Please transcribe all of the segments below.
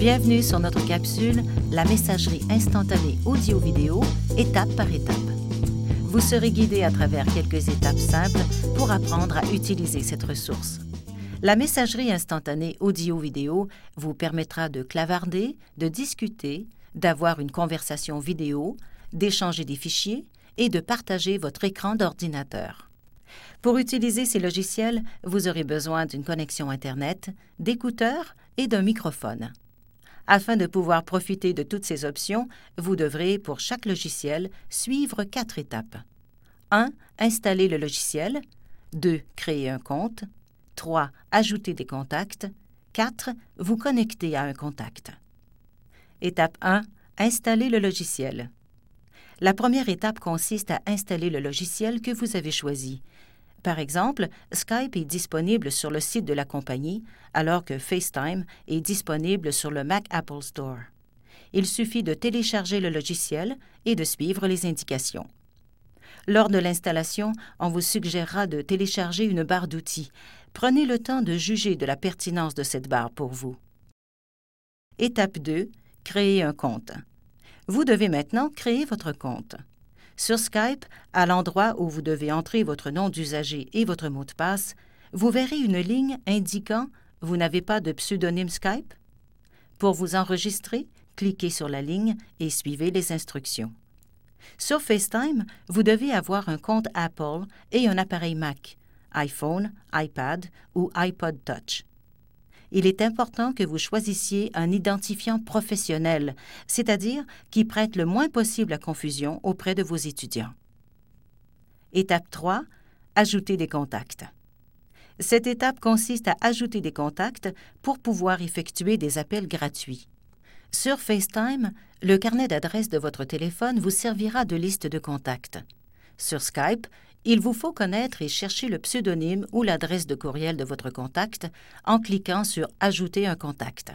Bienvenue sur notre capsule La messagerie instantanée audio-vidéo, étape par étape. Vous serez guidé à travers quelques étapes simples pour apprendre à utiliser cette ressource. La messagerie instantanée audio-vidéo vous permettra de clavarder, de discuter, d'avoir une conversation vidéo, d'échanger des fichiers et de partager votre écran d'ordinateur. Pour utiliser ces logiciels, vous aurez besoin d'une connexion Internet, d'écouteurs et d'un microphone. Afin de pouvoir profiter de toutes ces options, vous devrez, pour chaque logiciel, suivre quatre étapes. 1. Installer le logiciel. 2. Créer un compte. 3. Ajouter des contacts. 4. Vous connecter à un contact. Étape 1. Installer le logiciel. La première étape consiste à installer le logiciel que vous avez choisi. Par exemple, Skype est disponible sur le site de la compagnie, alors que FaceTime est disponible sur le Mac Apple Store. Il suffit de télécharger le logiciel et de suivre les indications. Lors de l'installation, on vous suggérera de télécharger une barre d'outils. Prenez le temps de juger de la pertinence de cette barre pour vous. Étape 2. Créer un compte. Vous devez maintenant créer votre compte. Sur Skype, à l'endroit où vous devez entrer votre nom d'usager et votre mot de passe, vous verrez une ligne indiquant Vous n'avez pas de pseudonyme Skype Pour vous enregistrer, cliquez sur la ligne et suivez les instructions. Sur FaceTime, vous devez avoir un compte Apple et un appareil Mac, iPhone, iPad ou iPod Touch il est important que vous choisissiez un identifiant professionnel, c'est-à-dire qui prête le moins possible à confusion auprès de vos étudiants. Étape 3. Ajouter des contacts. Cette étape consiste à ajouter des contacts pour pouvoir effectuer des appels gratuits. Sur FaceTime, le carnet d'adresse de votre téléphone vous servira de liste de contacts. Sur Skype, il vous faut connaître et chercher le pseudonyme ou l'adresse de courriel de votre contact en cliquant sur Ajouter un contact.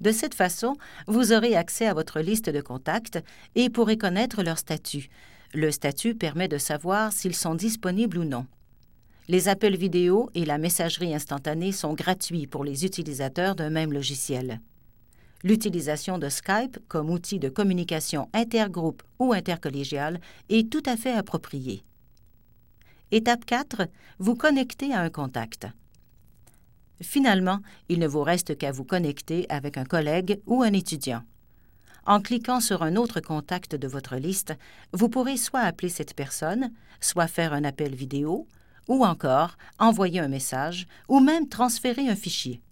De cette façon, vous aurez accès à votre liste de contacts et pourrez connaître leur statut. Le statut permet de savoir s'ils sont disponibles ou non. Les appels vidéo et la messagerie instantanée sont gratuits pour les utilisateurs d'un même logiciel. L'utilisation de Skype comme outil de communication intergroupe ou intercollégiale est tout à fait appropriée. Étape 4. Vous connectez à un contact. Finalement, il ne vous reste qu'à vous connecter avec un collègue ou un étudiant. En cliquant sur un autre contact de votre liste, vous pourrez soit appeler cette personne, soit faire un appel vidéo, ou encore envoyer un message, ou même transférer un fichier.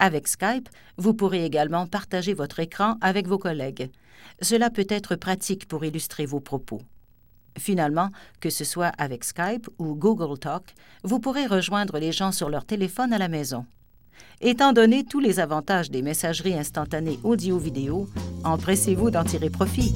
Avec Skype, vous pourrez également partager votre écran avec vos collègues. Cela peut être pratique pour illustrer vos propos. Finalement, que ce soit avec Skype ou Google Talk, vous pourrez rejoindre les gens sur leur téléphone à la maison. Étant donné tous les avantages des messageries instantanées audio-vidéo, empressez-vous d'en tirer profit.